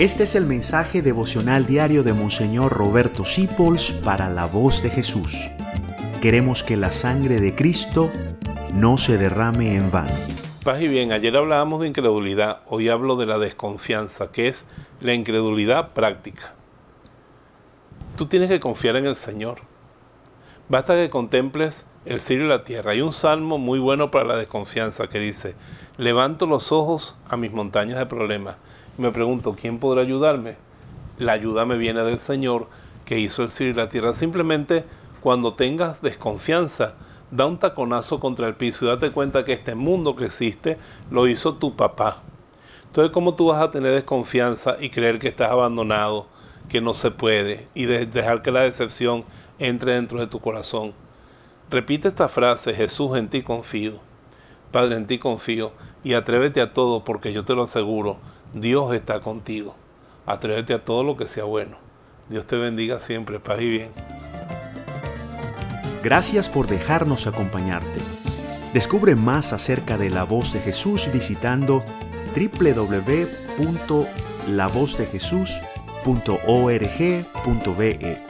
Este es el mensaje devocional diario de Monseñor Roberto Sipols para la voz de Jesús. Queremos que la sangre de Cristo no se derrame en vano. Paz y bien, ayer hablábamos de incredulidad, hoy hablo de la desconfianza, que es la incredulidad práctica. Tú tienes que confiar en el Señor. Basta que contemples el cielo y la tierra. Hay un salmo muy bueno para la desconfianza que dice, levanto los ojos a mis montañas de problemas me pregunto, ¿quién podrá ayudarme? La ayuda me viene del Señor que hizo el cielo y la tierra. Simplemente cuando tengas desconfianza, da un taconazo contra el piso y date cuenta que este mundo que existe lo hizo tu papá. Entonces, ¿cómo tú vas a tener desconfianza y creer que estás abandonado, que no se puede y dejar que la decepción entre dentro de tu corazón? Repite esta frase, Jesús en ti confío. Padre, en ti confío y atrévete a todo porque yo te lo aseguro, Dios está contigo. Atrévete a todo lo que sea bueno. Dios te bendiga siempre, paz y bien. Gracias por dejarnos acompañarte. Descubre más acerca de la voz de Jesús visitando www.lavozdejesús.org.be.